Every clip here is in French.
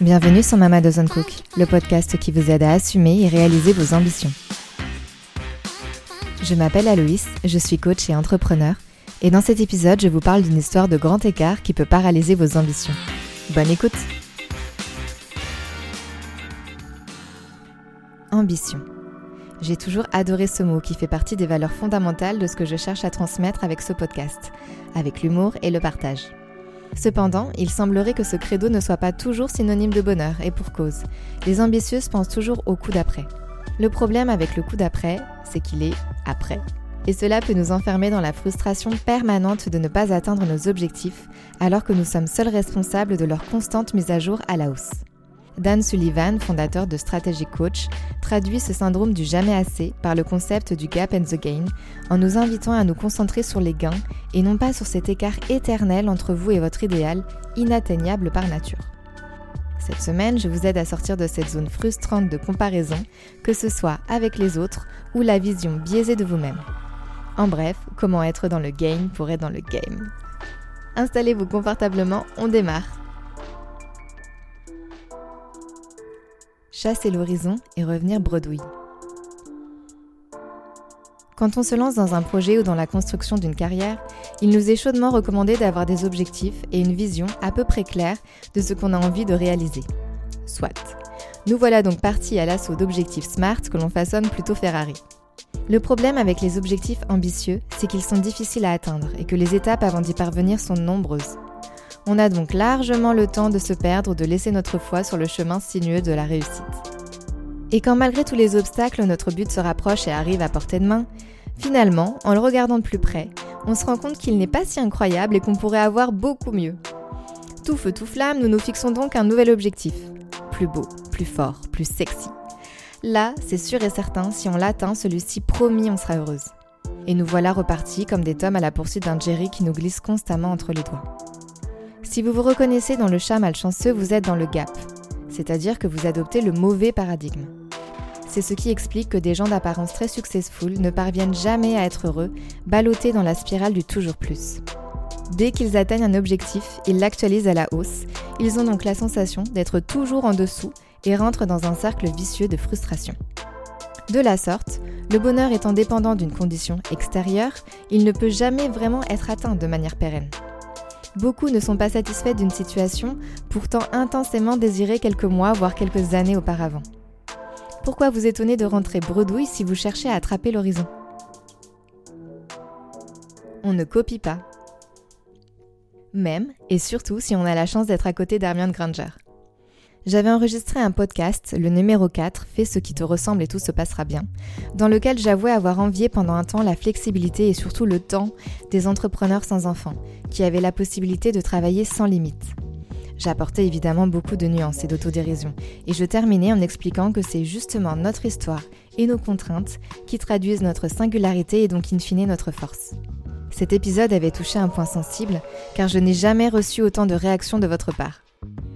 Bienvenue sur Mama Doesn't Cook, le podcast qui vous aide à assumer et réaliser vos ambitions. Je m'appelle Aloïs, je suis coach et entrepreneur, et dans cet épisode, je vous parle d'une histoire de grand écart qui peut paralyser vos ambitions. Bonne écoute Ambition. J'ai toujours adoré ce mot qui fait partie des valeurs fondamentales de ce que je cherche à transmettre avec ce podcast, avec l'humour et le partage. Cependant, il semblerait que ce credo ne soit pas toujours synonyme de bonheur, et pour cause. Les ambitieuses pensent toujours au coup d'après. Le problème avec le coup d'après, c'est qu'il est après. Et cela peut nous enfermer dans la frustration permanente de ne pas atteindre nos objectifs, alors que nous sommes seuls responsables de leur constante mise à jour à la hausse. Dan Sullivan, fondateur de Strategy Coach, traduit ce syndrome du jamais assez par le concept du gap and the gain, en nous invitant à nous concentrer sur les gains et non pas sur cet écart éternel entre vous et votre idéal, inatteignable par nature. Cette semaine, je vous aide à sortir de cette zone frustrante de comparaison, que ce soit avec les autres ou la vision biaisée de vous-même. En bref, comment être dans le game pour être dans le game. Installez-vous confortablement, on démarre. Chasser l'horizon et revenir bredouille. Quand on se lance dans un projet ou dans la construction d'une carrière, il nous est chaudement recommandé d'avoir des objectifs et une vision à peu près claire de ce qu'on a envie de réaliser. Soit. Nous voilà donc partis à l'assaut d'objectifs SMART que l'on façonne plutôt Ferrari. Le problème avec les objectifs ambitieux, c'est qu'ils sont difficiles à atteindre et que les étapes avant d'y parvenir sont nombreuses. On a donc largement le temps de se perdre ou de laisser notre foi sur le chemin sinueux de la réussite. Et quand malgré tous les obstacles, notre but se rapproche et arrive à portée de main, finalement, en le regardant de plus près, on se rend compte qu'il n'est pas si incroyable et qu'on pourrait avoir beaucoup mieux. Tout feu, tout flamme, nous nous fixons donc un nouvel objectif. Plus beau, plus fort, plus sexy. Là, c'est sûr et certain, si on l'atteint, celui-ci promis, on sera heureuse. Et nous voilà repartis comme des tomes à la poursuite d'un Jerry qui nous glisse constamment entre les doigts. Si vous vous reconnaissez dans le chat malchanceux, vous êtes dans le gap, c'est-à-dire que vous adoptez le mauvais paradigme. C'est ce qui explique que des gens d'apparence très successful ne parviennent jamais à être heureux, ballottés dans la spirale du toujours plus. Dès qu'ils atteignent un objectif, ils l'actualisent à la hausse, ils ont donc la sensation d'être toujours en dessous et rentrent dans un cercle vicieux de frustration. De la sorte, le bonheur étant dépendant d'une condition extérieure, il ne peut jamais vraiment être atteint de manière pérenne. Beaucoup ne sont pas satisfaits d'une situation pourtant intensément désirée quelques mois, voire quelques années auparavant. Pourquoi vous étonner de rentrer bredouille si vous cherchez à attraper l'horizon? On ne copie pas. Même et surtout si on a la chance d'être à côté d'Hermione Granger. J'avais enregistré un podcast, le numéro 4, Fais ce qui te ressemble et tout se passera bien, dans lequel j'avouais avoir envié pendant un temps la flexibilité et surtout le temps des entrepreneurs sans enfants, qui avaient la possibilité de travailler sans limite. J'apportais évidemment beaucoup de nuances et d'autodérision, et je terminais en expliquant que c'est justement notre histoire et nos contraintes qui traduisent notre singularité et donc in fine notre force. Cet épisode avait touché un point sensible, car je n'ai jamais reçu autant de réactions de votre part.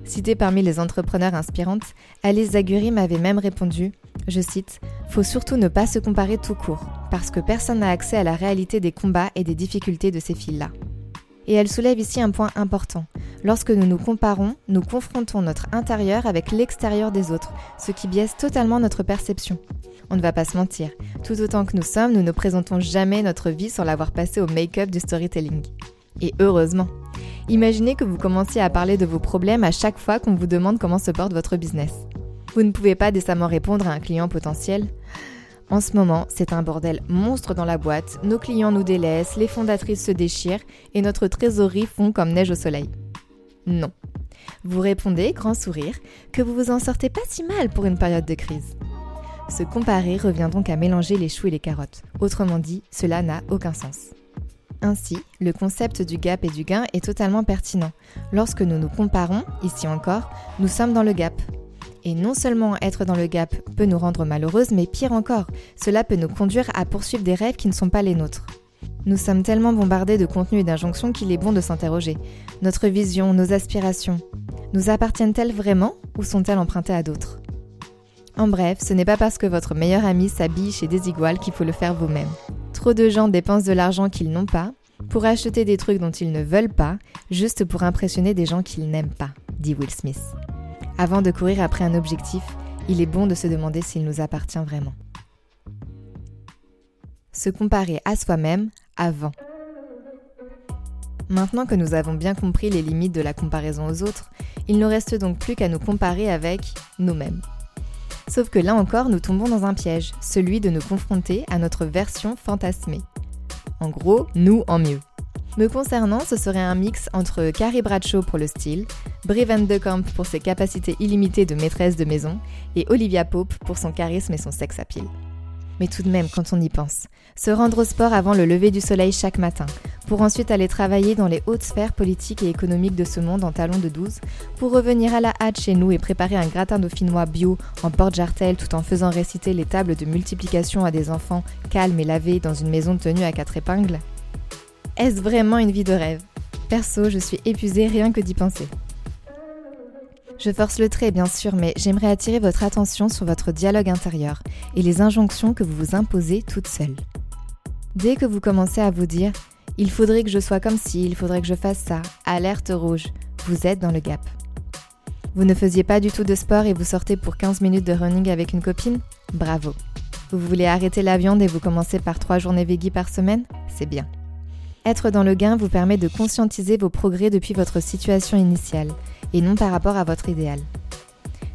Citée parmi les entrepreneurs inspirantes, Alice Zaguri m'avait même répondu, je cite, Faut surtout ne pas se comparer tout court, parce que personne n'a accès à la réalité des combats et des difficultés de ces filles-là. Et elle soulève ici un point important. Lorsque nous nous comparons, nous confrontons notre intérieur avec l'extérieur des autres, ce qui biaise totalement notre perception. On ne va pas se mentir, tout autant que nous sommes, nous ne présentons jamais notre vie sans l'avoir passée au make-up du storytelling. Et heureusement. Imaginez que vous commenciez à parler de vos problèmes à chaque fois qu'on vous demande comment se porte votre business. Vous ne pouvez pas décemment répondre à un client potentiel. En ce moment, c'est un bordel monstre dans la boîte, nos clients nous délaissent, les fondatrices se déchirent et notre trésorerie fond comme neige au soleil. Non. Vous répondez, grand sourire, que vous vous en sortez pas si mal pour une période de crise. Se comparer revient donc à mélanger les choux et les carottes. Autrement dit, cela n'a aucun sens. Ainsi, le concept du gap et du gain est totalement pertinent. Lorsque nous nous comparons, ici encore, nous sommes dans le gap. Et non seulement être dans le gap peut nous rendre malheureuses, mais pire encore, cela peut nous conduire à poursuivre des rêves qui ne sont pas les nôtres. Nous sommes tellement bombardés de contenus et d'injonctions qu'il est bon de s'interroger. Notre vision, nos aspirations, nous appartiennent-elles vraiment ou sont-elles empruntées à d'autres? En bref, ce n'est pas parce que votre meilleur ami s'habille chez Desigual qu'il faut le faire vous-même. Trop de gens dépensent de l'argent qu'ils n'ont pas, Pour acheter des trucs dont ils ne veulent pas, juste pour impressionner des gens qu'ils n'aiment pas, dit Will Smith. Avant de courir après un objectif, il est bon de se demander s'il nous appartient vraiment. Se comparer à soi-même avant. Maintenant que nous avons bien compris les limites de la comparaison aux autres, il ne reste donc plus qu'à nous comparer avec nous-mêmes. Sauf que là encore, nous tombons dans un piège, celui de nous confronter à notre version fantasmée. En gros, nous en mieux. Me concernant, ce serait un mix entre Carrie Bradshaw pour le style, Brie Van de pour ses capacités illimitées de maîtresse de maison et Olivia Pope pour son charisme et son sex appeal. Mais tout de même, quand on y pense, se rendre au sport avant le lever du soleil chaque matin, pour ensuite aller travailler dans les hautes sphères politiques et économiques de ce monde en talons de 12, pour revenir à la hâte chez nous et préparer un gratin dauphinois bio en porte-jartel tout en faisant réciter les tables de multiplication à des enfants calmes et lavés dans une maison tenue à quatre épingles? Est-ce vraiment une vie de rêve? Perso, je suis épuisée rien que d'y penser. Je force le trait, bien sûr, mais j'aimerais attirer votre attention sur votre dialogue intérieur et les injonctions que vous vous imposez toute seule. Dès que vous commencez à vous dire il faudrait que je sois comme ci, il faudrait que je fasse ça, alerte rouge, vous êtes dans le gap. Vous ne faisiez pas du tout de sport et vous sortez pour 15 minutes de running avec une copine? Bravo. Vous voulez arrêter la viande et vous commencez par 3 journées vegan par semaine? C'est bien. Être dans le gain vous permet de conscientiser vos progrès depuis votre situation initiale, et non par rapport à votre idéal.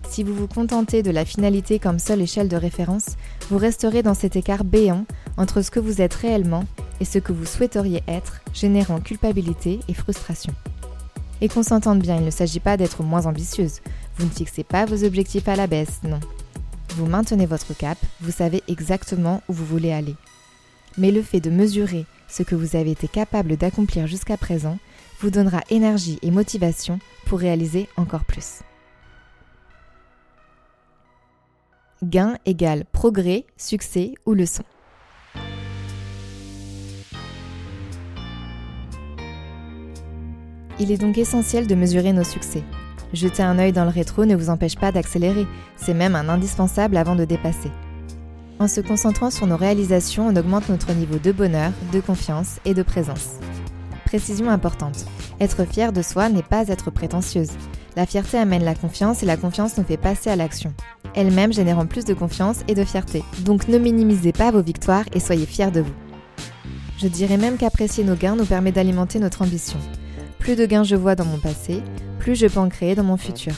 Si vous vous contentez de la finalité comme seule échelle de référence, vous resterez dans cet écart béant entre ce que vous êtes réellement et ce que vous souhaiteriez être, générant culpabilité et frustration. Et qu'on s'entende bien, il ne s'agit pas d'être moins ambitieuse. Vous ne fixez pas vos objectifs à la baisse, non. Vous maintenez votre cap, vous savez exactement où vous voulez aller. Mais le fait de mesurer ce que vous avez été capable d'accomplir jusqu'à présent vous donnera énergie et motivation pour réaliser encore plus. Gain égale progrès, succès ou leçon. Il est donc essentiel de mesurer nos succès. Jeter un œil dans le rétro ne vous empêche pas d'accélérer, c'est même un indispensable avant de dépasser. En se concentrant sur nos réalisations, on augmente notre niveau de bonheur, de confiance et de présence. Précision importante. Être fier de soi n'est pas être prétentieuse. La fierté amène la confiance et la confiance nous fait passer à l'action. Elle-même générant plus de confiance et de fierté. Donc ne minimisez pas vos victoires et soyez fiers de vous. Je dirais même qu'apprécier nos gains nous permet d'alimenter notre ambition. Plus de gains je vois dans mon passé, plus je peux en créer dans mon futur.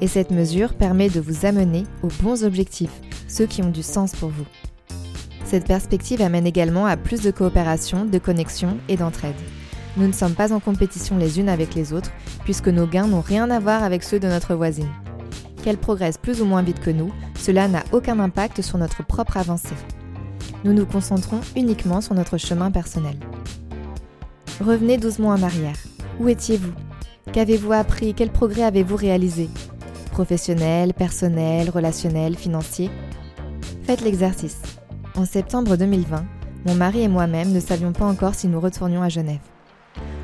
Et cette mesure permet de vous amener aux bons objectifs, ceux qui ont du sens pour vous. Cette perspective amène également à plus de coopération, de connexion et d'entraide. Nous ne sommes pas en compétition les unes avec les autres, puisque nos gains n'ont rien à voir avec ceux de notre voisine. Qu'elle progresse plus ou moins vite que nous, cela n'a aucun impact sur notre propre avancée. Nous nous concentrons uniquement sur notre chemin personnel. Revenez 12 mois en arrière. Où étiez-vous? Qu'avez-vous appris? Quel progrès avez-vous réalisé? Professionnel, personnel, relationnel, financier? Faites l'exercice. En septembre 2020, mon mari et moi-même ne savions pas encore si nous retournions à Genève.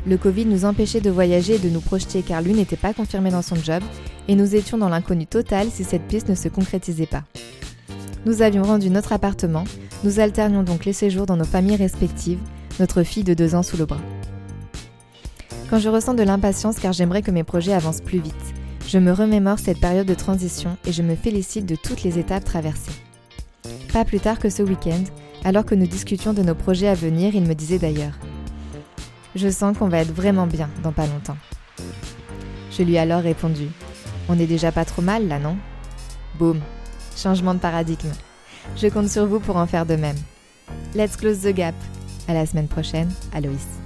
Le Covid nous empêchait de voyager et de nous projeter car l'une n'était pas confirmée dans son job et nous étions dans l'inconnu total si cette piste ne se concrétisait pas. Nous avions rendu notre appartement, nous alternions donc les séjours dans nos familles respectives, notre fille de deux ans sous le bras. Quand je ressens de l'impatience car j'aimerais que mes projets avancent plus vite, je me remémore cette période de transition et je me félicite de toutes les étapes traversées. Pas plus tard que ce week-end, alors que nous discutions de nos projets à venir, il me disait d'ailleurs Je sens qu'on va être vraiment bien dans pas longtemps. Je lui ai alors répondu On n'est déjà pas trop mal là, non? Boum Changement de paradigme. Je compte sur vous pour en faire de même. Let's close the gap. À la semaine prochaine, Aloïs.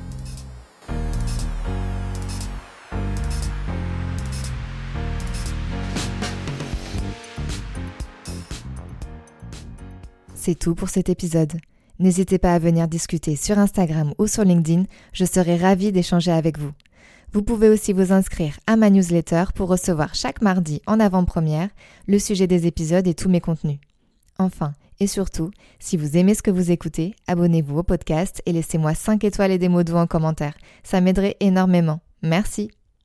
C'est tout pour cet épisode. N'hésitez pas à venir discuter sur Instagram ou sur LinkedIn, je serai ravie d'échanger avec vous. Vous pouvez aussi vous inscrire à ma newsletter pour recevoir chaque mardi en avant-première le sujet des épisodes et tous mes contenus. Enfin, et surtout, si vous aimez ce que vous écoutez, abonnez-vous au podcast et laissez-moi 5 étoiles et des mots doux en commentaire. Ça m'aiderait énormément. Merci.